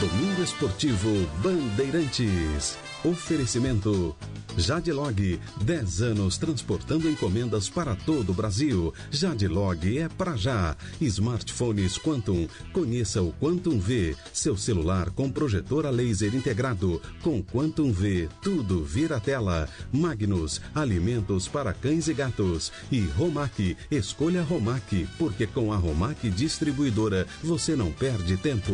Domingo Esportivo Bandeirantes. Oferecimento Jadlog, 10 anos transportando encomendas para todo o Brasil. Jadlog é para já. Smartphones Quantum, conheça o Quantum V, seu celular com projetor a laser integrado. Com Quantum V, tudo vira tela. Magnus, alimentos para cães e gatos. E Romac, escolha Romac, porque com a Romac distribuidora você não perde tempo.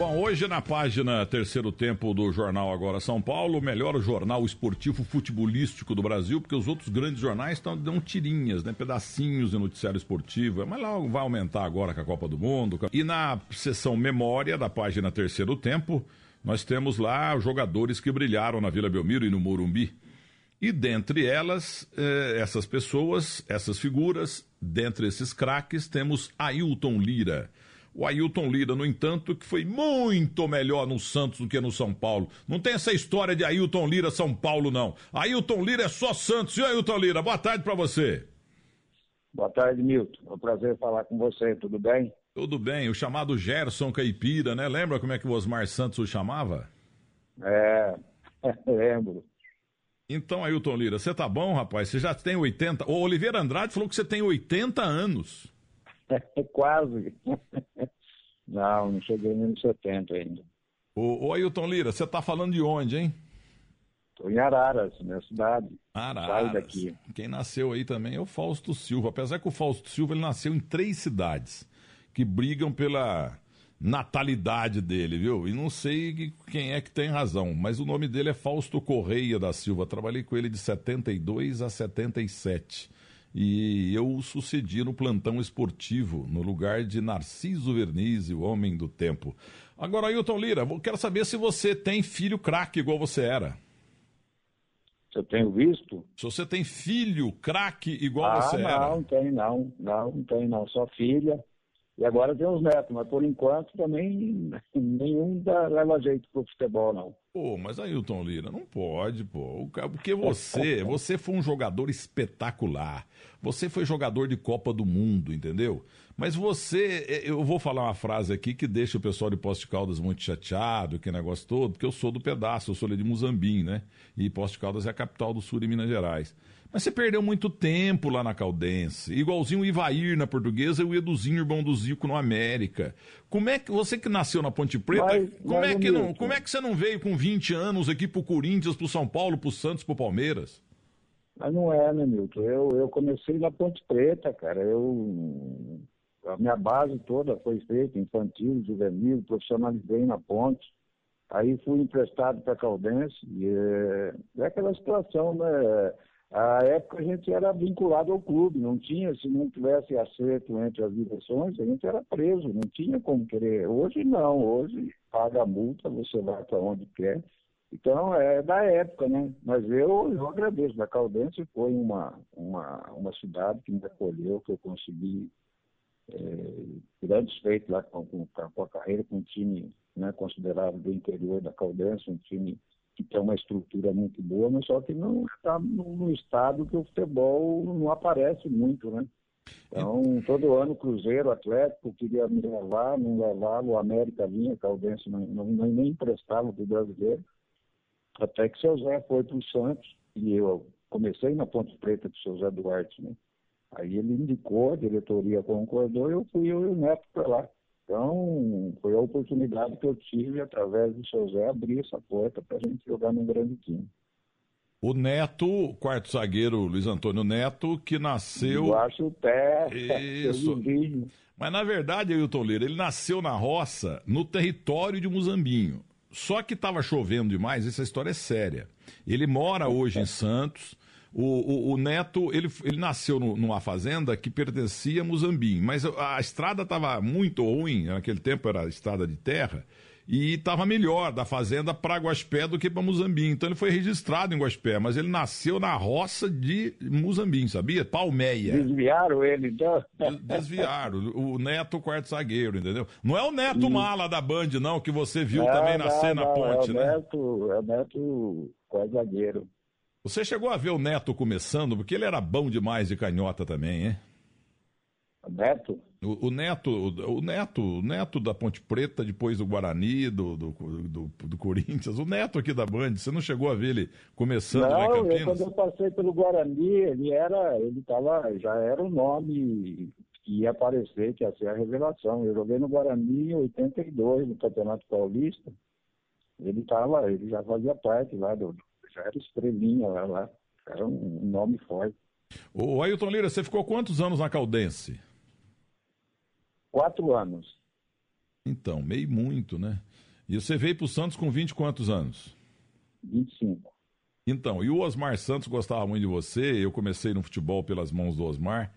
Bom, hoje na página Terceiro Tempo do Jornal Agora São Paulo, o melhor jornal esportivo futebolístico do Brasil, porque os outros grandes jornais estão dando tirinhas, né, pedacinhos de noticiário esportivo, mas lá vai aumentar agora com a Copa do Mundo. E na seção Memória da página Terceiro Tempo, nós temos lá jogadores que brilharam na Vila Belmiro e no Morumbi. E dentre elas, eh, essas pessoas, essas figuras, dentre esses craques, temos Ailton Lira o Ailton Lira, no entanto, que foi muito melhor no Santos do que no São Paulo. Não tem essa história de Ailton Lira São Paulo, não. Ailton Lira é só Santos. E Ailton Lira, boa tarde para você. Boa tarde, Milton. É um prazer falar com você, tudo bem? Tudo bem, o chamado Gerson Caipira, né? Lembra como é que o Osmar Santos o chamava? É, lembro. Então, Ailton Lira, você tá bom, rapaz? Você já tem 80. O Oliveira Andrade falou que você tem 80 anos. Quase. Não, não cheguei nem nos 70 ainda. Ô, ô Ailton Lira, você tá falando de onde, hein? Tô em Araras, minha cidade. Araras. Sai daqui. Quem nasceu aí também é o Fausto Silva. Apesar que o Fausto Silva ele nasceu em três cidades que brigam pela natalidade dele, viu? E não sei quem é que tem razão, mas o nome dele é Fausto Correia da Silva. Trabalhei com ele de 72 a 77 e eu sucedi no plantão esportivo, no lugar de Narciso Vernizzi, o homem do tempo. Agora, Ailton Lira, quero saber se você tem filho craque igual você era. Se eu tenho visto? Se você tem filho craque igual ah, você não, era. Não, tem. Não, não tem não. Só filha. E agora tem os netos, mas por enquanto também nenhum dá, leva jeito pro futebol, não. Pô, mas Ailton Lira, não pode, pô. Porque você, você foi um jogador espetacular. Você foi jogador de Copa do Mundo, entendeu? Mas você, é, eu vou falar uma frase aqui que deixa o pessoal de Poste Caldas muito chateado, que negócio todo, porque eu sou do pedaço, eu sou ali de Muzambim, né? E Poste Caldas é a capital do sul de Minas Gerais. Mas você perdeu muito tempo lá na Caldense. Igualzinho o Ivair na portuguesa e o Eduzinho, irmão do Zico, no América. Como é que você que nasceu na Ponte Preta, como, é que não, como é que você não veio com 20 anos aqui pro Corinthians, pro São Paulo, pro Santos, pro Palmeiras? Mas não é, né, Milton? Eu, eu comecei na Ponte Preta, cara. Eu, a minha base toda foi feita, infantil, juvenil, profissionalizei na Ponte. Aí fui emprestado para Caldense e é, é aquela situação, né? A época a gente era vinculado ao clube, não tinha, se não tivesse acerto entre as direções, a gente era preso, não tinha como querer. Hoje não, hoje paga a multa, você vai para onde quer. Então é da época, né? Mas eu, eu agradeço. A Caldense foi uma, uma, uma cidade que me acolheu, que eu consegui é, grandes feitos lá com, com, com, a carreira, com um time né, considerado do interior da Caldense, um time que tem uma estrutura muito boa, mas só que não está no estado que o futebol não aparece muito, né? Então, todo ano Cruzeiro, Atlético, queria me levar, não levava, o América vinha, Caldense não, não, nem emprestava para o brasileiro, até que seu Zé foi para o Santos, e eu comecei na Ponte Preta com o seu Zé Duarte, né? Aí ele indicou, a diretoria concordou, eu fui eu e o Neto para lá. Então, foi a oportunidade que eu tive, através do seu Zé, abrir essa porta para a gente jogar num grande time. O Neto, quarto zagueiro Luiz Antônio Neto, que nasceu. Eu acho o pé. Isso. Mas na verdade, Ailton Lira, ele nasceu na roça, no território de Muzambinho. Só que estava chovendo demais, essa história é séria. Ele mora hoje em Santos, o, o, o, Neto, ele, ele nasceu no, numa fazenda que pertencia a Muzambim, mas a, a estrada estava muito ruim, naquele tempo era estrada de terra, e estava melhor da fazenda para Guaspé do que para Muzambim. Então ele foi registrado em Guaspé, mas ele nasceu na roça de Muzambim, sabia? Palmeia. Desviaram ele, então? Desviaram. O Neto, quarto zagueiro, entendeu? Não é o Neto Mala da Band, não, que você viu não, também nascer não, na ponte, é né? Neto, é o Neto, quarto zagueiro. Você chegou a ver o Neto começando, porque ele era bom demais de canhota também, hein? Neto? O, o, Neto, o, o, Neto, o Neto da Ponte Preta, depois do Guarani, do, do, do, do, Corinthians, o Neto aqui da Band, você não chegou a ver ele começando não, lá em Campinas? Eu, quando eu passei pelo Guarani, ele era, ele tava, já era o um nome que ia aparecer, que ia ser a revelação. Eu joguei no Guarani em 82, no Campeonato Paulista. Ele tava, ele já fazia parte lá do, já era estrelinha lá, lá. era um nome forte. O Ailton Lira, você ficou quantos anos na Caldense? Quatro anos. Então, meio muito, né? E você veio para o Santos com 20 quantos anos? 25. Então, e o Osmar Santos gostava muito de você, eu comecei no futebol pelas mãos do Osmar,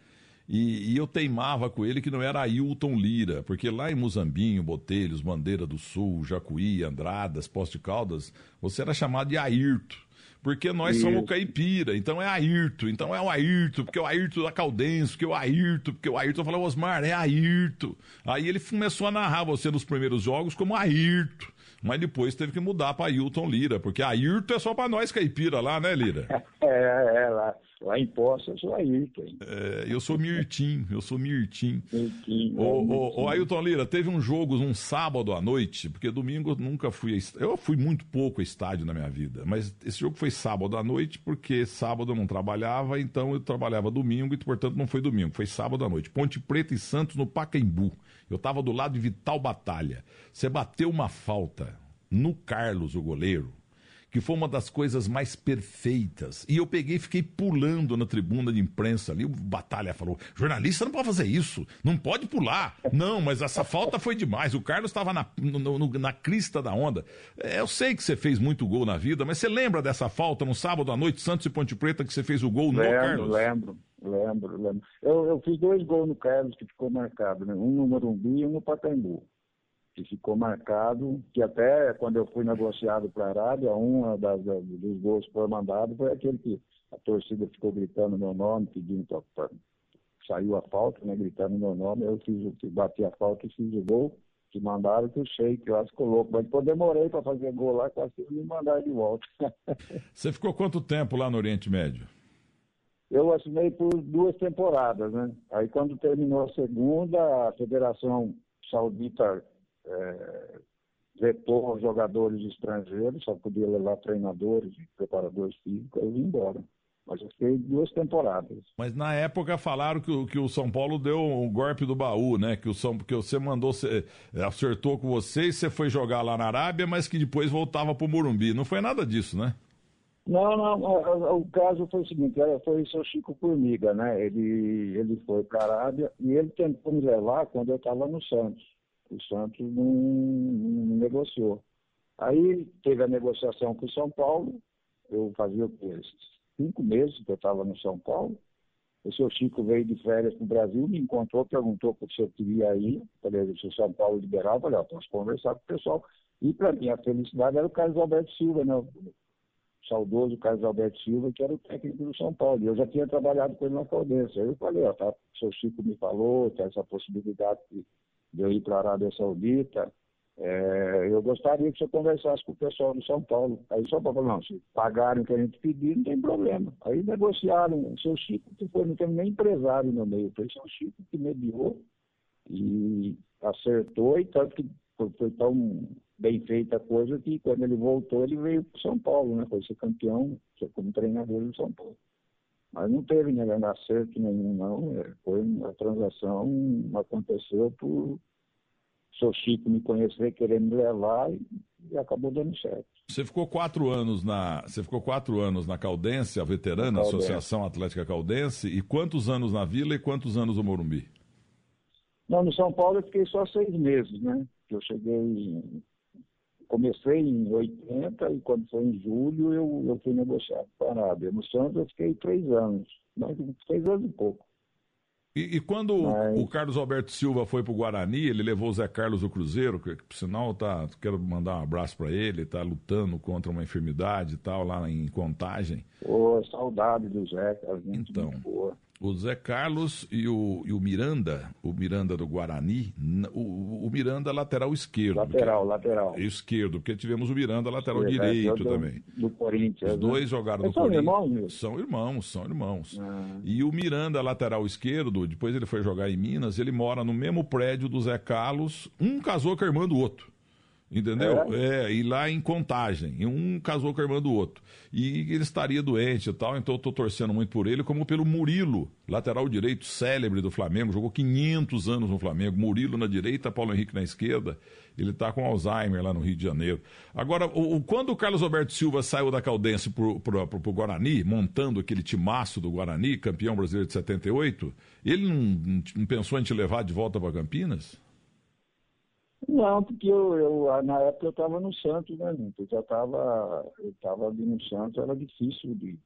e, e eu teimava com ele que não era Ailton Lira, porque lá em Muzambinho, Botelhos, Bandeira do Sul, Jacuí, Andradas, Poste Caldas, você era chamado de Ayrton porque nós Isso. somos caipira, então é Ayrton, então é o Ayrton, porque é o Ayrton da Caldense, porque é o Ayrton, porque o Ayrton falou, Osmar, é Ayrton. Aí ele começou a narrar você nos primeiros jogos como Ayrton, mas depois teve que mudar para Ailton Lira, porque Ayrton é só para nós caipira lá, né, Lira? É, é, lá. Lá em Poço eu sou Ayrton. É, eu sou Mirtim, eu sou Mirtim. Mirtim. Ô, ô, ô, Ailton Lira, teve um jogo um sábado à noite, porque domingo eu nunca fui. A, eu fui muito pouco a estádio na minha vida, mas esse jogo foi sábado à noite, porque sábado eu não trabalhava, então eu trabalhava domingo e, portanto, não foi domingo, foi sábado à noite. Ponte Preta e Santos no Pacaembu. Eu estava do lado de Vital Batalha. Você bateu uma falta no Carlos, o goleiro que foi uma das coisas mais perfeitas. E eu peguei e fiquei pulando na tribuna de imprensa ali. O Batalha falou: jornalista não pode fazer isso, não pode pular. Não, mas essa falta foi demais. O Carlos estava na, na crista da onda. É, eu sei que você fez muito gol na vida, mas você lembra dessa falta no sábado à noite, Santos e Ponte Preta, que você fez o gol lembro, no Carlos? Lembro, lembro, lembro. Eu, eu fiz dois gols no Carlos que ficou marcado, né? um no Morumbi e um no Pacaembu que ficou marcado, que até quando eu fui negociado para a Arábia, um dos gols que foi mandado foi aquele que a torcida ficou gritando meu nome, pedindo para saiu a falta, né, gritando meu nome, eu fiz, bati a falta e fiz o gol, que mandaram que o Sheik, eu acho que louco, mas depois demorei para fazer gol lá, quase que me mandaram de volta. Você ficou quanto tempo lá no Oriente Médio? Eu assinei por duas temporadas, né? Aí quando terminou a segunda, a Federação Saudita é, vetou jogadores estrangeiros, só podia levar treinadores e preparadores físicos, eu vim embora. Mas eu fiquei duas temporadas. Mas na época falaram que, o, que o São Paulo deu um golpe do baú, né? Que o São, porque você mandou, você, acertou com você e você foi jogar lá na Arábia, mas que depois voltava para o Morumbi. Não foi nada disso, né? Não, não, o caso foi o seguinte, foi o seu Chico Formiga, né? Ele, ele foi para a Arábia e ele tentou me levar quando eu estava no Santos o Santos não, não, negociou. Aí teve a negociação com o São Paulo, eu fazia o quê? Cinco meses que eu estava no São Paulo. O seu Chico veio de férias para o Brasil, me encontrou, perguntou se eu queria ir. Falei, se o São Paulo liberar, eu falei, ó, posso conversar com o pessoal. E para mim a felicidade era o Carlos Alberto Silva, né? O saudoso Carlos Alberto Silva, que era o técnico do São Paulo. E eu já tinha trabalhado com ele na Caldense. Aí eu falei, ó, tá, o seu Chico me falou, tem essa possibilidade de de eu ir para a Arábia Saudita, é, eu gostaria que você conversasse com o pessoal de São Paulo. Aí só para falar, não, se pagarem o que a gente pediu, não tem problema. Aí negociaram, o seu Chico, que foi, não tem nem empresário no meio, foi o seu Chico que mediou e acertou, e tanto que foi, foi tão bem feita a coisa que quando ele voltou, ele veio para São Paulo, né? Foi ser campeão, como treinador de São Paulo. Mas não teve né, acerto nenhum, não. É, foi uma transação, aconteceu por seu Chico me conhecer, querer me levar e, e, acabou dando certo. Você ficou quatro anos na, você ficou quatro anos na Caldense, a veterana Caldense. Associação Atlética Caldense, e quantos anos na Vila e quantos anos no Morumbi? Não, no São Paulo eu fiquei só seis meses, né? Eu cheguei comecei em 80 e quando foi em julho eu, eu fui negociado para a Arábia. No Santos eu fiquei três anos, mas três anos e pouco. E, e quando mas... o Carlos Alberto Silva foi para o Guarani, ele levou o Zé Carlos do Cruzeiro, que, por sinal tá, quero mandar um abraço para ele, está lutando contra uma enfermidade e tal lá em Contagem. Pô, saudade do Zé, cara, então, boa. O Zé Carlos e o, e o Miranda, o Miranda do Guarani, o, o Miranda lateral esquerdo. Lateral, porque, lateral. Esquerdo, porque tivemos o Miranda lateral direito é, também. Do Corinthians. Os dois né? jogaram no são Corinthians. Irmãos, são irmãos, são irmãos. Ah. E o Miranda, lateral esquerdo, depois ele foi jogar em Minas, ele mora no mesmo prédio do Zé Carlos, um casou com a irmã do outro. Entendeu? É. é. e lá em contagem. Um casou com a irmã do outro. E ele estaria doente e tal, então eu tô torcendo muito por ele, como pelo Murilo, lateral direito célebre do Flamengo, jogou 500 anos no Flamengo. Murilo na direita, Paulo Henrique na esquerda. Ele está com Alzheimer lá no Rio de Janeiro. Agora, o, quando o Carlos Alberto Silva saiu da Caldense pro, pro, pro, pro Guarani, montando aquele timaço do Guarani, campeão brasileiro de 78, ele não, não pensou em te levar de volta para Campinas? Não, porque eu, eu na época eu estava no Santos, né, Eu já estava eu tava ali no Santos, era difícil de,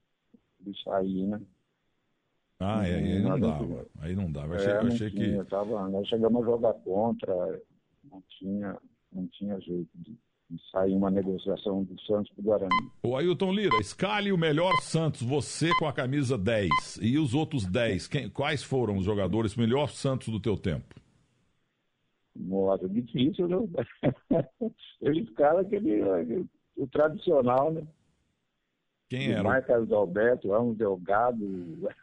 de sair, né? Ah, é, aí não dava. Aí não dava. Eu achei, é, eu achei tinha, que. Tava, nós chegamos a jogar contra, não tinha, não tinha jeito de, de sair uma negociação do Santos para o Guarani. O Ailton Lira, escale o melhor Santos, você com a camisa 10. E os outros 10, quem, quais foram os jogadores melhor Santos do teu tempo? Nossa, difícil, né? Ele escala aquele, aquele, o tradicional, né? Quem era? Marcos Alberto, Ramos Delgado.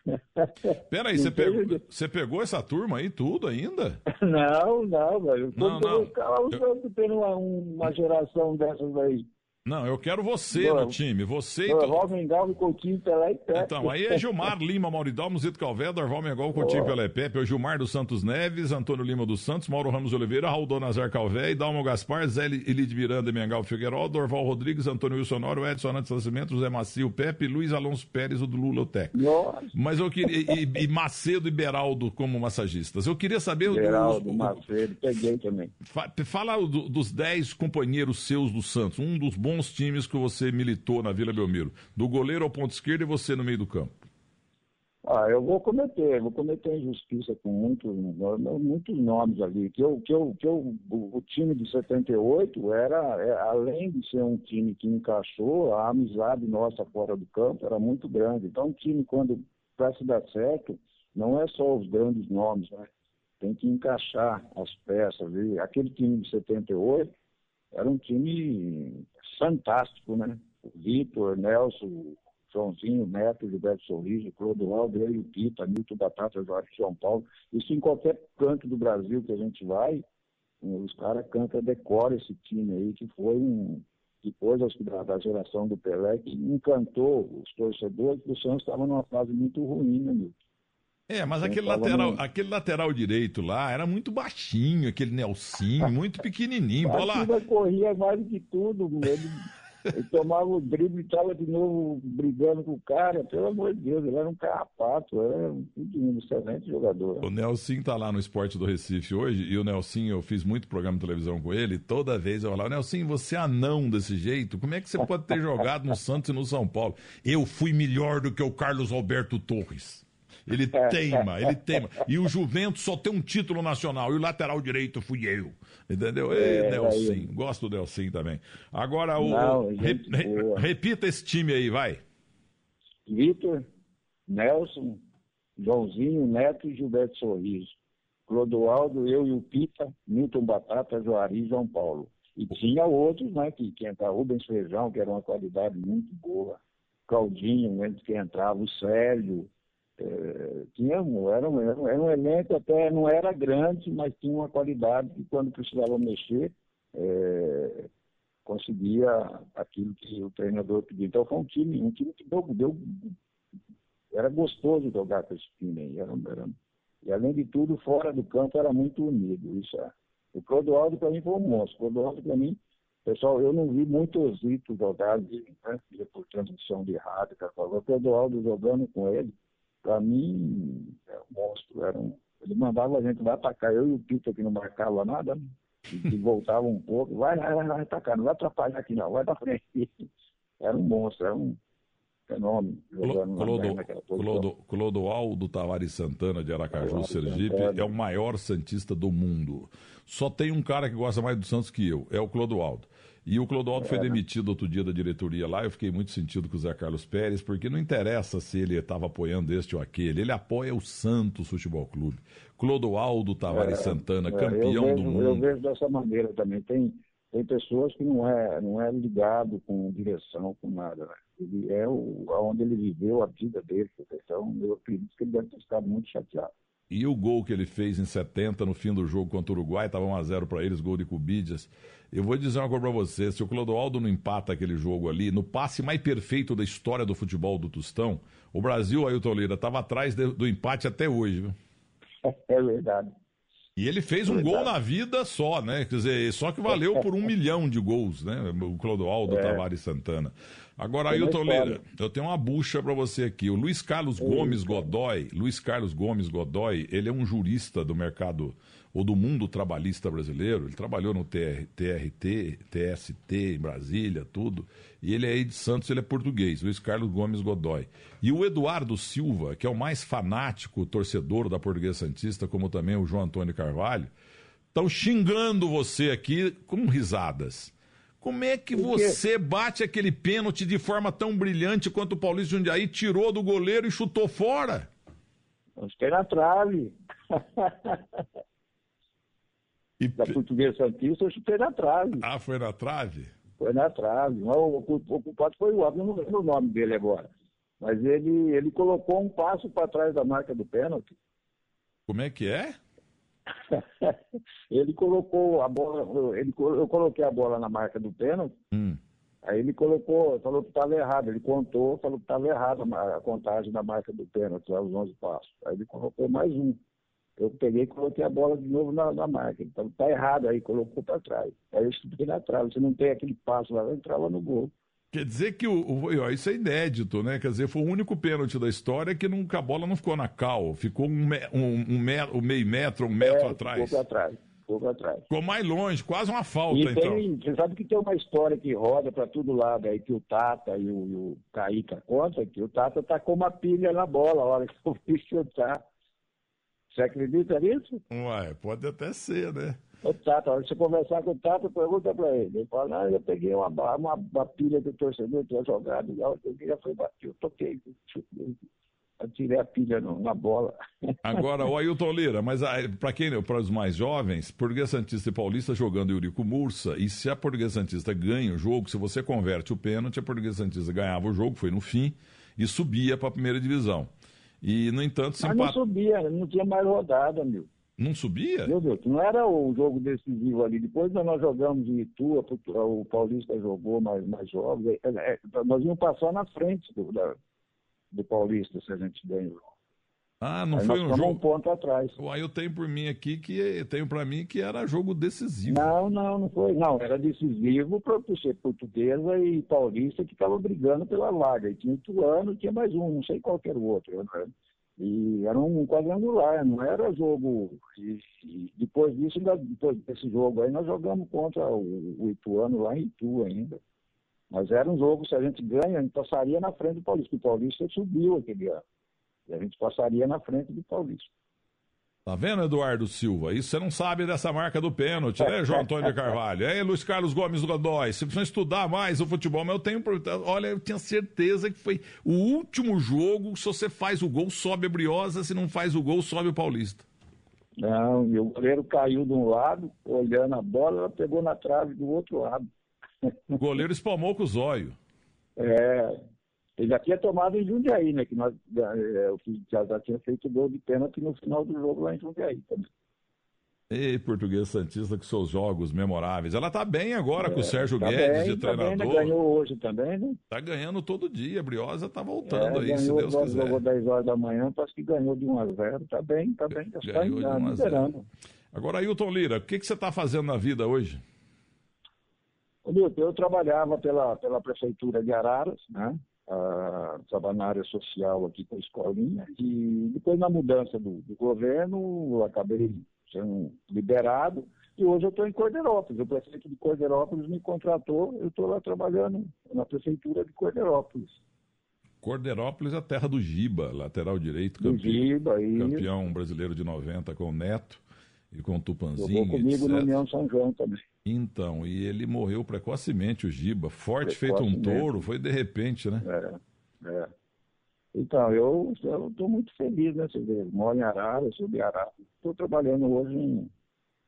Peraí, você pegou, você pegou essa turma aí tudo ainda? Não, não, velho. Não, não. Eu... tendo uma, uma geração dessas aí. Não, eu quero você no time. Você e Dorval, Mengal, Coutinho, Pelé e Pepe. Então, aí é Gilmar Lima, Mauridal, Musito Calvé, Dorval, Mengal, Coutinho. Pelé e Pepe. É o Gilmar dos Santos Neves, Antônio Lima dos Santos, Mauro Ramos Oliveira, Raul Nazar Calvé, Dalmo Gaspar, Zé Elide Miranda, Mengal Figueiró, Dorval Rodrigues, Antônio Wilson Noro, Edson Antes Nascimento, José Macio, Pepe, Luiz Alonso Pérez, o do Lula, o Tec. Mas eu queria... E, e, Macedo e Beraldo como massagistas. Eu queria saber... Beraldo, os, Macedo, peguei também. Fala do, dos dez companheiros seus do Santos, um dos bons times que você militou na Vila Belmiro? Do goleiro ao ponto esquerdo e você no meio do campo? Ah, eu vou cometer, vou cometer injustiça com muitos, muitos nomes ali. Que eu, que eu, que eu, o, time de 78 era, é, além de ser um time que encaixou, a amizade nossa fora do campo era muito grande. Então, um time, quando para se dar certo, não é só os grandes nomes, né? Tem que encaixar as peças. Aquele time de 78 era um time fantástico, né? O Vitor, Nelson, Joãozinho, Neto, Gilberto Sorriso, Clodoaldo, eu e o Pita, Milton Batata, Jorge São Paulo. Isso em qualquer canto do Brasil que a gente vai, os caras cantam, decora esse time aí, que foi um. Depois da, da geração do Pelé, que encantou os torcedores, porque o Santos estava numa fase muito ruim, né, Milton? É, mas aquele lateral, aquele lateral direito lá era muito baixinho, aquele Nelsinho, muito pequenininho. Bola... corria mais do que tudo, ele, ele tomava o drible e estava de novo brigando com o cara. Pelo amor de Deus, ele era um carrapato, era um, um excelente jogador. O Nelson tá lá no Esporte do Recife hoje, e o Nelson, eu fiz muito programa de televisão com ele, toda vez eu falava, Nelson, você é anão desse jeito, como é que você pode ter jogado no Santos e no São Paulo? Eu fui melhor do que o Carlos Alberto Torres. Ele teima, ele teima. E o Juventus só tem um título nacional. E o lateral direito fui eu. Entendeu? É, Nelson. Gosto do Nelson também. Agora, o, Não, re, re, repita esse time aí, vai. Vitor, Nelson, Joãozinho, Neto e Gilberto Sorriso. Clodoaldo, eu e o Pita, Milton Batata, Joari e João Paulo. E tinha outros, né, que, que entravam, Rubens Feijão, que era uma qualidade muito boa. Claudinho, né, que entrava, o Célio, é, tínhamos, era um, era um elenco até, não era grande, mas tinha uma qualidade que quando precisava mexer, é, conseguia aquilo que o treinador pedia. Então foi um time, um time que deu, deu era gostoso jogar com esse time aí. Era, era, e além de tudo, fora do campo era muito unido. Isso é. O Clodoaldo para mim foi um monstro. O Clodoaldo para mim, pessoal, eu não vi muitos ritos jogados né, por transmissão de rádio. O Clodoaldo jogando com ele, para mim, é um monstro. Era um... Ele mandava a gente lá atacar. Eu e o Pito que não marcava nada, né? e, voltava um pouco. Vai, vai, vai, vai atacar, não vai atrapalhar aqui não, vai pra frente. Era um monstro, era um, fenômeno. Clodo, Clodoaldo Tavares Santana, de Aracaju, Sergipe, Santana. é o maior Santista do mundo. Só tem um cara que gosta mais do Santos que eu, é o Clodoaldo. E o Clodoaldo é. foi demitido outro dia da diretoria lá. Eu fiquei muito sentido com o Zé Carlos Pérez, porque não interessa se ele estava apoiando este ou aquele. Ele apoia o Santos Futebol Clube. Clodoaldo Tavares é, Vejo, campeão do mundo. Eu vejo dessa maneira também. Tem, tem pessoas que não é, não é ligado com direção, com nada. Né? Ele é o, onde ele viveu a vida dele. Então, eu acredito que ele deve ter ficado muito chateado. E o gol que ele fez em 70, no fim do jogo contra o Uruguai, estava 1x0 para eles, gol de Cubidias. Eu vou dizer uma coisa para você: se o Clodoaldo não empata aquele jogo ali, no passe mais perfeito da história do futebol do Tostão, o Brasil, Ailton Lira, estava atrás do empate até hoje, viu? É verdade. E ele fez um gol na vida só, né? Quer dizer, só que valeu por um milhão de gols, né? O Clodoaldo é. Tavares Santana. Agora, Ailton Lira, eu tenho uma bucha para você aqui. O Luiz Carlos Gomes Godoy, Luiz Carlos Gomes Godoy, ele é um jurista do mercado ou do mundo trabalhista brasileiro. Ele trabalhou no TR, TRT, TST em Brasília, tudo. E ele é aí de Santos, ele é português, Luiz Carlos Gomes Godoy. E o Eduardo Silva, que é o mais fanático torcedor da Portuguesa Santista, como também o João Antônio Carvalho, estão xingando você aqui com risadas. Como é que você bate aquele pênalti de forma tão brilhante quanto o Paulista Jundiaí tirou do goleiro e chutou fora? Acho que era trave. E... Da portuguesa Santista, eu chutei na trave. Ah, foi na trave? Foi na trave. O, culpado foi o óbvio, não lembro o nome dele agora. Mas ele, ele colocou um passo para trás da marca do pênalti. Como é que é? ele colocou a bola, ele, eu coloquei a bola na marca do pênalti. Hum. Aí ele colocou, falou que estava errado. Ele contou, falou que estava errado a contagem da marca do pênalti, os 11 passos. Aí ele colocou mais um. Eu peguei e coloquei a bola de novo na, na marca. Então tá errado aí, colocou para trás. Aí eu chutei na trave. Você não tem aquele passo lá, eu entrava no gol. Quer dizer que o, o, isso é inédito, né? Quer dizer, foi o único pênalti da história que nunca, a bola não ficou na cal, ficou um, um, um, metro, um meio metro, um metro é, atrás. Ficou para trás. Ficou para trás. Ficou mais longe, quase uma falta, e então. Tem, você sabe que tem uma história que roda para todo lado aí, que o Tata e o, e o Caíca conta, que o Tata tacou uma pilha na bola a hora que eu fui chutar. Você acredita nisso? Uai, pode até ser, né? O Tata, a hora que você conversar com o Tata, pergunta pra ele. Ele fala, ah, eu peguei uma, uma, uma pilha do torcedor, tinha jogado, já, eu já foi batido, eu toquei, eu tirei a pilha na bola. Agora, o Ailton Lira, mas ah, para quem, para os mais jovens, Português Santista e Paulista jogando Eurico Mursa, e se a Português Santista ganha o jogo, se você converte o pênalti, a Português Santista ganhava o jogo, foi no fim, e subia para a primeira divisão. E, no entanto, se Mas empat... não subia, não tinha mais rodada, meu. Não subia? Meu Deus, não era o jogo decisivo ali. Depois nós jogamos em Itu, o Paulista jogou mais, mais jogos. É, é, nós íamos passar na frente do, da, do Paulista se a gente ganhou. Ah, não Aí foi um jogo. um ponto atrás. Aí eu tenho por mim aqui que tenho para mim que era jogo decisivo. Não, não, não foi. Não, era decisivo para ser portuguesa e paulista que estavam brigando pela vaga. E tinha Ituano, tinha mais um, não sei qual era o outro. Né? E era um quadrangular, não era jogo. E, e depois disso, depois desse jogo aí, nós jogamos contra o, o Ituano lá em Itu ainda. Mas era um jogo, se a gente ganha, a gente passaria na frente do Paulista. O Paulista subiu aquele ano. E a gente passaria na frente do Paulista. Tá vendo, Eduardo Silva? Isso você não sabe dessa marca do pênalti, né, João Antônio de Carvalho? É, Luiz Carlos Gomes Godoy. Você precisa estudar mais o futebol, mas eu tenho. Olha, eu tinha certeza que foi o último jogo. Se você faz o gol, sobe a Briosa. Se não faz o gol, sobe o Paulista. Não, e o goleiro caiu de um lado, olhando a bola, ela pegou na trave do outro lado. O goleiro espalmou com o zóio. É, ele já tinha tomado em Jundiaí, né? Que nós, é, o que já, tinha feito gol de pênalti no final do jogo lá em Jundiaí também. Ei, Português Santista com seus jogos memoráveis. Ela tá bem agora é, com o Sérgio tá Guedes bem, de tá treinador. Bem, né? Ganhou hoje também, né? Tá ganhando todo dia. A Briosa tá voltando é, aí, se Deus quiser. Jogou 10 horas da manhã, parece que ganhou de 1 a 0 Tá bem, tá bem. Tá ganhou tá, de 1 a 0. Agora, Ailton Lira, o que, que você tá fazendo na vida hoje? Eu trabalhava pela, pela prefeitura de Araras, né? A, estava na área social aqui com a escolinha, e depois na mudança do, do governo, eu acabei sendo liberado, e hoje eu estou em Cordeirópolis. O prefeito de Cordeirópolis me contratou, eu estou lá trabalhando na prefeitura de Cordeirópolis. Corderópolis é a terra do Giba, lateral direito, campeão, Giba, campeão brasileiro de 90 com o Neto e com o Tupanzinho. Jogou comigo etc. no União São João também. Então, e ele morreu precocemente, o Giba. Forte, feito um touro, foi de repente, né? É, é. Então, eu estou muito feliz, né? Você vê, moro em Arara, sou de Arara. Estou trabalhando hoje em,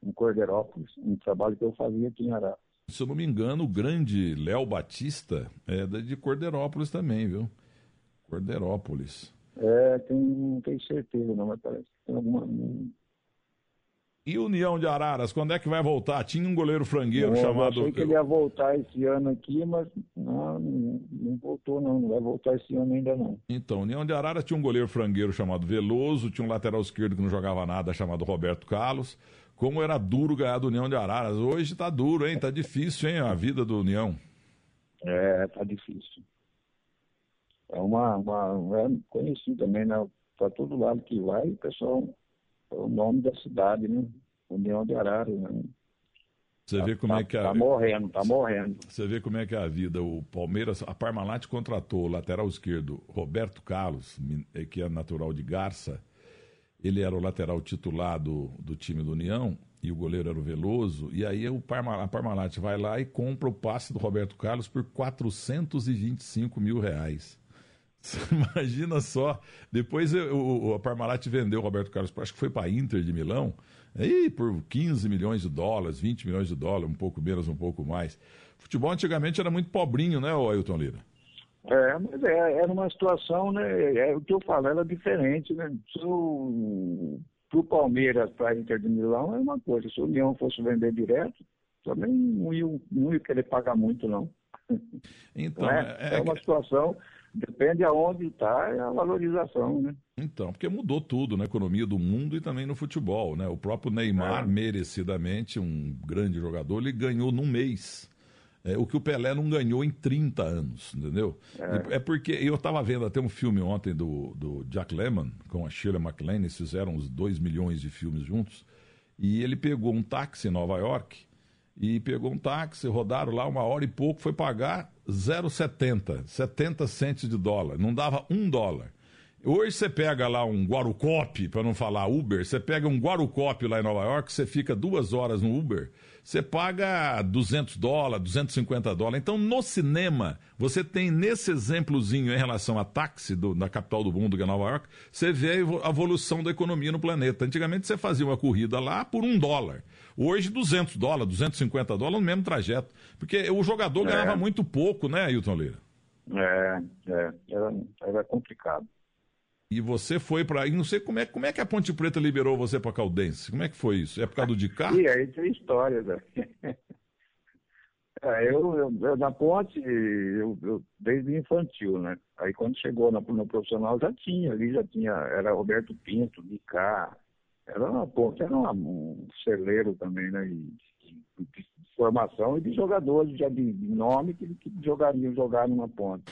em Corderópolis, um trabalho que eu fazia aqui em Arara. Se eu não me engano, o grande Léo Batista é de Corderópolis também, viu? Corderópolis. É, tem, não tenho certeza, não, mas parece que tem alguma. E União de Araras, quando é que vai voltar? Tinha um goleiro frangueiro não, chamado. Eu achei que ele ia voltar esse ano aqui, mas não, não, voltou, não. Não vai voltar esse ano ainda, não. Então, União de Araras tinha um goleiro frangueiro chamado Veloso, tinha um lateral esquerdo que não jogava nada chamado Roberto Carlos. Como era duro ganhar do União de Araras. Hoje tá duro, hein? Tá difícil, hein, a vida do União. É, tá difícil. É uma, uma é conhecido também, né? Para todo lado que vai, o pessoal o nome da cidade, né? União de Araras, né? Você vê como tá, é que a... Tá morrendo, tá morrendo. Você vê como é que é a vida. O Palmeiras, a Parmalat contratou o lateral esquerdo Roberto Carlos, eh, que é natural de Garça. Ele era o lateral titular do, do time do União e o goleiro era o Veloso. E aí o Parma, a Parmalat vai lá e compra o passe do Roberto Carlos por 425 mil reais. imagina só. Depois o, a Parmalat vendeu o Roberto Carlos, acho que foi para a Inter de Milão, aí por 15 milhões de dólares, 20 milhões de dólares, um pouco menos, um pouco mais. Futebol antigamente era muito pobrinho, né, Ailton Lira? É, mas é, era uma situação, né? É, o que eu falo, era diferente, né? Para o Palmeiras, para a Inter de Milão, é uma coisa. Se o União fosse vender direto, também não ia, não ia querer pagar muito, não. Então, é, é, é uma situação Depende aonde está é a valorização, né? Então, porque mudou tudo na economia do mundo e também no futebol, né? O próprio Neymar, é. merecidamente, um grande jogador, ele ganhou num mês. É, o que o Pelé não ganhou em 30 anos, entendeu? É, é porque eu estava vendo até um filme ontem do, do Jack Lemmon com a Shirley MacLaine, eles fizeram uns 2 milhões de filmes juntos, e ele pegou um táxi em Nova York e pegou um táxi, rodaram lá uma hora e pouco, foi pagar 0,70, 70 centes de dólar, não dava um dólar. Hoje você pega lá um Guarucope, para não falar Uber, você pega um Guarucope lá em Nova York, você fica duas horas no Uber, você paga 200 dólares, 250 dólares. Então, no cinema, você tem nesse exemplozinho em relação a táxi do, da capital do mundo, que é Nova York, você vê a evolução da economia no planeta. Antigamente você fazia uma corrida lá por um dólar. Hoje, 200 dólares, 250 dólares no mesmo trajeto. Porque o jogador é. ganhava muito pouco, né, Ailton Leira? É, é, era, era complicado. E você foi para. Não sei como é, como é que a Ponte Preta liberou você para Caldense. Como é que foi isso? É por causa do Dicá? Sim, aí tem história, né? É, eu, eu, eu, na ponte, eu, eu, desde infantil, né? Aí quando chegou no, no, profissional já tinha, ali já tinha, era Roberto Pinto, Dicá, era uma ponte, era uma, um celeiro também, né? De, de, de, formação e de jogadores já de, nome que, que jogariam, jogar numa ponte.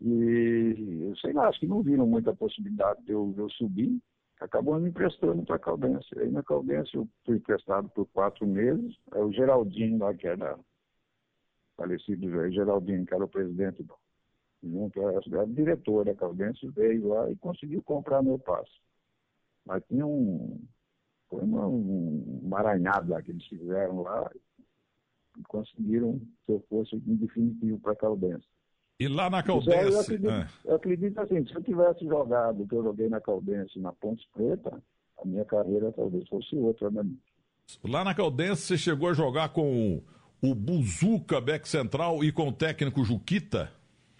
E sei lá, acho que não viram muita possibilidade de eu, de eu subir. Acabou me emprestando para a Caldense. Aí na Caldense eu fui emprestado por quatro meses. Aí o Geraldinho lá, que era falecido Geraldinho, que era o presidente do, junto a, a diretora da Caldense, veio lá e conseguiu comprar meu passe. Mas tinha um. Foi uma, um maranhado lá que eles fizeram lá e conseguiram que eu fosse em definitivo para a Caldense. E lá na Caldense. Eu acredito, é. eu acredito assim, se eu tivesse jogado o que eu joguei na Caldense na Ponte Preta, a minha carreira talvez fosse outra, né? Lá na Caldense você chegou a jogar com o Buzuca, back central, e com o técnico Juquita?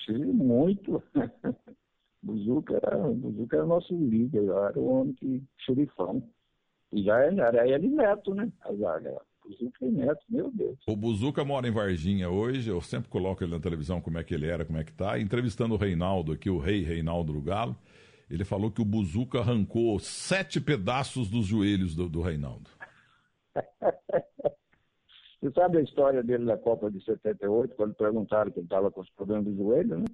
Sim, muito. Buzuca era, Buzuca era nosso líder, era o homem que xerifão. E já era ele neto, né? A zaga. Buzuca e Neto, meu Deus. O Buzuca mora em Varginha hoje, eu sempre coloco ele na televisão como é que ele era, como é que tá. Entrevistando o Reinaldo aqui, o rei Reinaldo do Galo, ele falou que o Buzuca arrancou sete pedaços dos joelhos do, do Reinaldo. Você sabe a história dele na Copa de 78, quando perguntaram que ele estava com os problemas do joelho, né?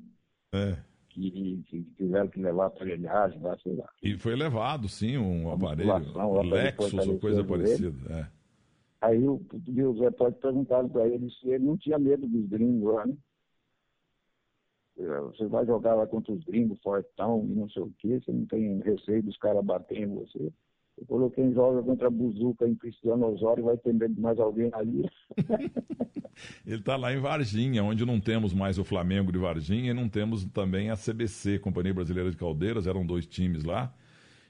É. Que, que tiveram que levar para ele lá, sei lá. E foi levado, sim, um aparelho, Lexus ou coisa parecida. É. Aí o, os repórteres perguntaram para ele se ele não tinha medo dos gringos lá, né? você vai jogar lá contra os gringos, fortão e não sei o quê, você não tem receio dos caras baterem em você. Eu coloquei em joga contra a Buzuca em Cristiano Osório, vai ter mais alguém ali. Ele está lá em Varginha, onde não temos mais o Flamengo de Varginha e não temos também a CBC, Companhia Brasileira de Caldeiras, eram dois times lá.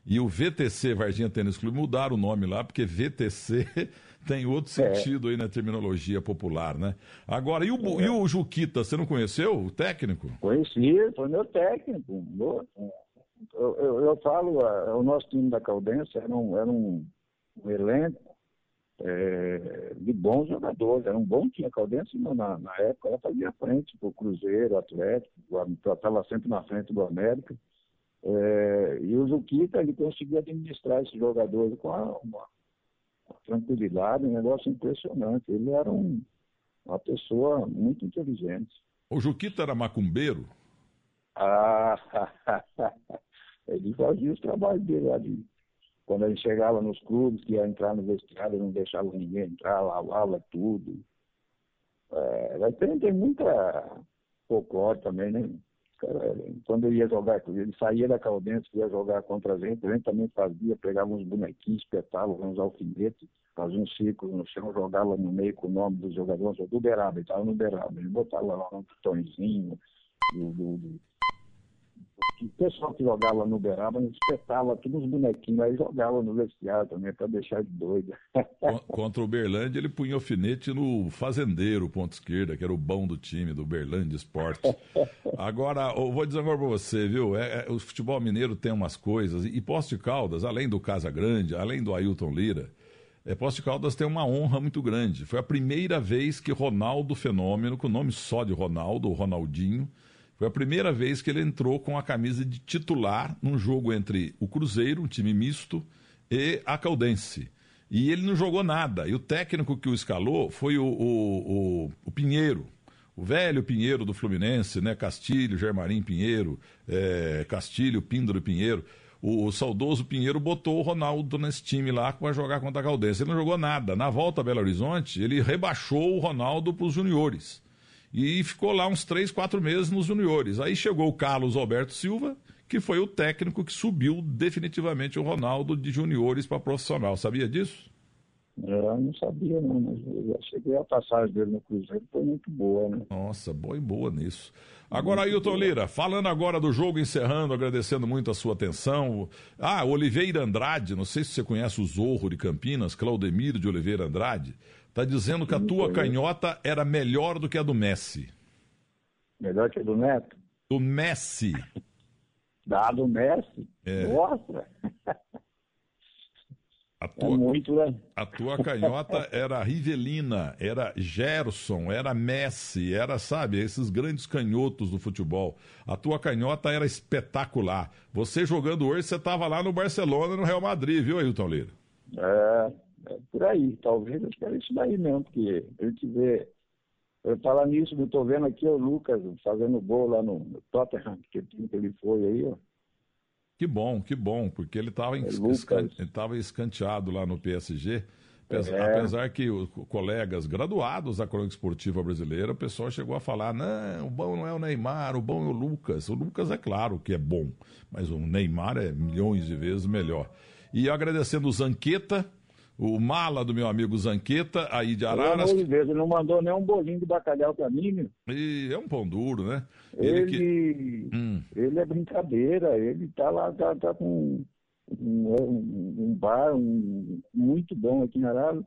E o VTC, Varginha Tênis Clube, mudaram o nome lá, porque VTC tem outro é. sentido é. aí na terminologia popular, né? Agora, e o, é. e o Juquita, você não conheceu o técnico? Conheci, foi meu técnico. Eu, eu, eu falo, o nosso time da Caldense era um, era um, um elenco é, de bons jogadores, era um bom time. A Caldense, na, na época, ela fazia frente para o Cruzeiro, Atlético, estava sempre na frente do América. É, e o Zuquita, ele conseguia administrar esses jogadores com uma, uma, tranquilidade, um negócio impressionante. Ele era um, uma pessoa muito inteligente. O Juquita era macumbeiro? Ah, ele fazia os trabalhos dele ali. Quando ele chegava nos clubes, que ia entrar no vestiário, não deixava ninguém entrar, lavava tudo. É, tem, tem muita folclore também, né? Quando ele ia jogar, ele saía da Caldense, ia jogar contra a gente, a gente também fazia, pegava uns bonequinhos, espetava uns alfinetes, fazia um círculo no chão, jogava no meio com o nome dos jogadores, do Beraba, ele estava no Beraba, ele botava lá um botõezinho, do, do, do o pessoal que jogava no Beraba espetava todos os bonequinhos, aí jogava no vestiário também para deixar de doido. Contra o Berlândia, ele punha alfinete no fazendeiro, ponto esquerda, que era o bom do time, do Berlândia Esporte. Agora, eu vou dizer agora para você, viu? É, é, o futebol mineiro tem umas coisas, e Posto de Caldas, além do Casa Grande, além do Ailton Lira, é, Posto de Caldas tem uma honra muito grande. Foi a primeira vez que Ronaldo Fenômeno, com o nome só de Ronaldo, Ronaldinho, foi a primeira vez que ele entrou com a camisa de titular num jogo entre o Cruzeiro, um time misto, e a Caldense. E ele não jogou nada. E o técnico que o escalou foi o, o, o, o Pinheiro, o velho Pinheiro do Fluminense, né? Castilho, Germarim Pinheiro, é, Castilho, Píndaro Pinheiro. O, o, saudoso Pinheiro botou o Ronaldo nesse time lá para jogar contra a Caldense. Ele não jogou nada. Na volta a Belo Horizonte, ele rebaixou o Ronaldo para os juniores e ficou lá uns três, quatro meses nos juniores. Aí chegou o Carlos Alberto Silva, que foi o técnico que subiu definitivamente o Ronaldo de juniores para profissional. Sabia disso? Eu não sabia, não, mas eu cheguei a passagem dele no Cruzeiro, foi muito boa, né? Nossa, boa e boa nisso. Agora, Ailton Lira, falando agora do jogo, encerrando, agradecendo muito a sua atenção. Ah, Oliveira Andrade, não sei se você conhece o Zorro de Campinas, Claudemiro de Oliveira Andrade. Está dizendo que a tua canhota era melhor do que a do Messi. Melhor que a do Neto? Do Messi. Da do Messi? É. Nossa! A tua, é muito, né? a tua canhota era Rivelina, era Gerson, era Messi, era, sabe, esses grandes canhotos do futebol. A tua canhota era espetacular. Você jogando hoje, você estava lá no Barcelona, no Real Madrid, viu, Ailton Lira? É, é, por aí, talvez acho que era isso daí mesmo, porque a gente vê. Eu falar nisso, eu estou vendo aqui o Lucas fazendo gol lá no, no Tottenham, que time que ele foi aí, ó. Que bom, que bom, porque ele estava é, escanteado lá no PSG. Apesar, é. apesar que os colegas graduados da crônica esportiva brasileira, o pessoal chegou a falar: não, o bom não é o Neymar, o bom é o Lucas. O Lucas é claro que é bom, mas o Neymar é milhões de vezes melhor. E agradecendo o Zanqueta, o mala do meu amigo Zanqueta, aí de Araras. Pelo ele não mandou nem um bolinho de bacalhau para mim. Meu. E é um pão duro, né? Ele, ele, que... hum. ele é brincadeira, ele tá lá, tá, tá com um, um, um bar um, muito bom aqui em Araras.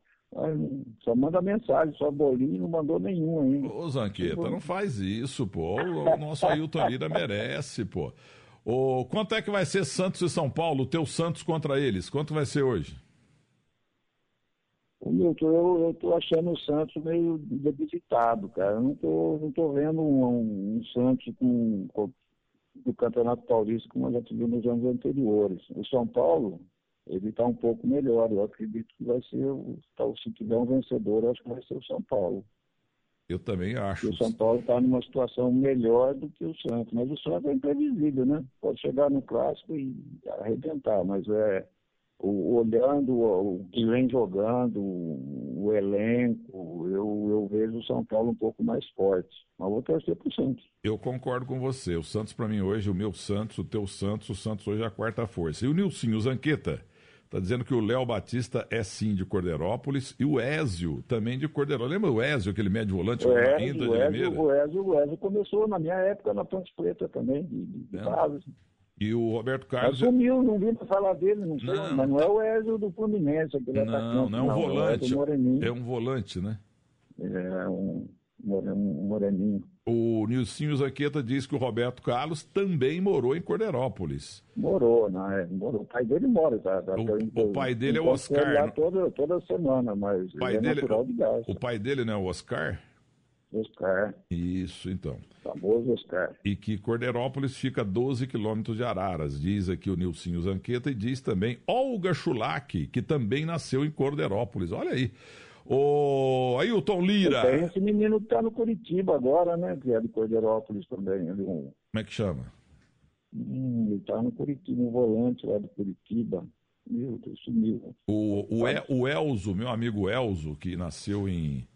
Só manda mensagem, só bolinho, não mandou nenhum ainda. Ô, Zanqueta, não faz isso, pô. O nosso Ailton Lira merece, pô. Ô, quanto é que vai ser Santos e São Paulo, o teu Santos contra eles? Quanto vai ser hoje? O Milton, eu, eu tô achando o Santos meio debilitado, cara. Eu não tô, não tô vendo um, um Santos com, com, do Campeonato Paulista como a gente viu nos anos anteriores. O São Paulo, ele está um pouco melhor. Eu acredito que vai ser, se tiver um vencedor, acho que vai ser o São Paulo. Eu também acho. O São Paulo está numa situação melhor do que o Santos. Mas o Santos é imprevisível, né? Pode chegar no clássico e arrebentar, mas é o, olhando o, que vem jogando, o, o elenco, eu, eu vejo o São Paulo um pouco mais forte. Mas vou torcer pro Santos. Eu concordo com você. O Santos, para mim, hoje, o meu Santos, o teu Santos, o Santos hoje é a quarta força. E o Nilcinho Zanqueta está dizendo que o Léo Batista é sim de Cordeirópolis e o Ézio também de Cordeirópolis. Lembra o Ézio, aquele médio volante o Ézio, ainda de Ézio, o Ézio, o Ézio começou na minha época na Ponte Preta também, de, de é. base. E o Roberto Carlos. Mas sumiu, não vim para falar dele, não sei. Não. Mas não é o Ezio do Fluminense, aquele não, atacante. Não, é um não, volante. É, é um volante, né? É um, um moreninho. O Nilcinho Zaqueta diz que o Roberto Carlos também morou em Cordeirópolis. Morou, não é? Morou. O pai dele mora, tá? tá o, o, pai dele é o Oscar. Lá toda, toda semana, mas o pai é dele, natural de gás. O pai dele não é o Oscar? Oscar. Isso, então. Famoso Oscar. E que Cordeirópolis fica a 12 quilômetros de Araras, diz aqui o Nilcinho Zanqueta, e diz também Olga Chulac, que também nasceu em Cordeirópolis. Olha aí. Ô, Ailton Lira. Tem esse menino que tá no Curitiba agora, né? Que é de Cordeirópolis também. Ele, um... Como é que chama? Hum, ele tá no Curitiba, um volante lá de Curitiba. Meu Deus, sumiu. O, o, El, o Elzo, meu amigo Elzo, que nasceu em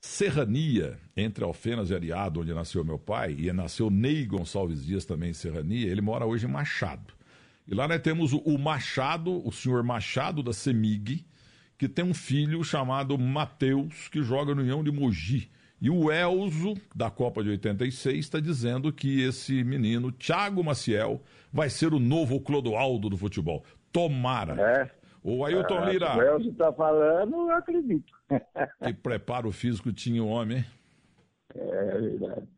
Serrania, entre Alfenas e Ariado, onde nasceu meu pai, e nasceu Ney Gonçalves Dias também em Serrania, ele mora hoje em Machado. E lá nós temos o Machado, o senhor Machado da Semig, que tem um filho chamado Mateus, que joga no União de Mogi. E o Elzo, da Copa de 86, está dizendo que esse menino, Thiago Maciel, vai ser o novo Clodoaldo do futebol. Tomara. É. O Ailton ah, Lira. O Elcio está falando, eu acredito. que preparo físico tinha o homem, hein? É verdade.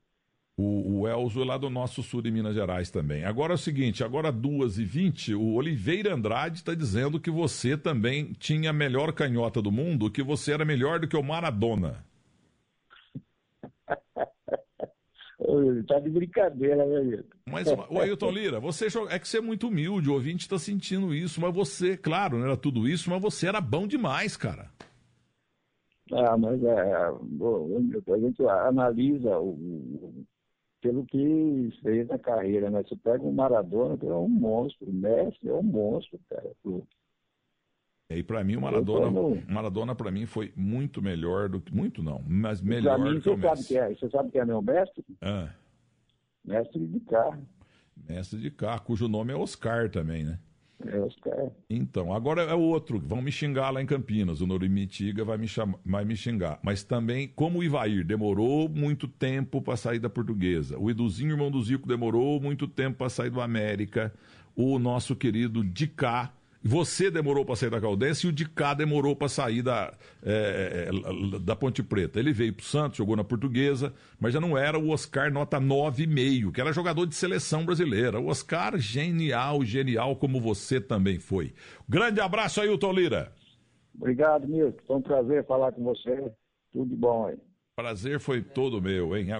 O, o Elzo é lá do nosso sul de Minas Gerais também. Agora é o seguinte, agora 2h20, o Oliveira Andrade está dizendo que você também tinha a melhor canhota do mundo, que você era melhor do que o Maradona. Tá de brincadeira, né, Ailton? Mas, o Ailton Lira, você é que você é muito humilde, o ouvinte está sentindo isso, mas você, claro, não era tudo isso, mas você era bom demais, cara. Ah, mas é, bom, a gente analisa o, o, pelo que fez na carreira, né? Você pega o Maradona, que é um monstro, o Messi é um monstro, cara. E para mim o Maradona, no... Maradona para mim foi muito melhor do que muito não, mas melhor mim, do que o Messi. Sabe é, você sabe quem é meu mestre? Ah. Mestre de carro. Mestre de carro, cujo nome é Oscar também, né? É Oscar. Então, agora é o outro, vão me xingar lá em Campinas, o Norimitiga vai me, cham... vai me xingar. Mas também, como o Ivair demorou muito tempo para sair da portuguesa, o Eduzinho, irmão do Zico, demorou muito tempo para sair do América, o nosso querido Dicá você demorou para sair da Caldense e o de cá demorou para sair da, é, é, da Ponte Preta. Ele veio para o Santos, jogou na Portuguesa, mas já não era o Oscar nota 9,5, que era jogador de seleção brasileira. O Oscar, genial, genial, como você também foi. Grande abraço, Ailton Lira. Obrigado, Milton. Foi um prazer falar com você. Tudo de bom aí. Prazer foi todo meu, hein?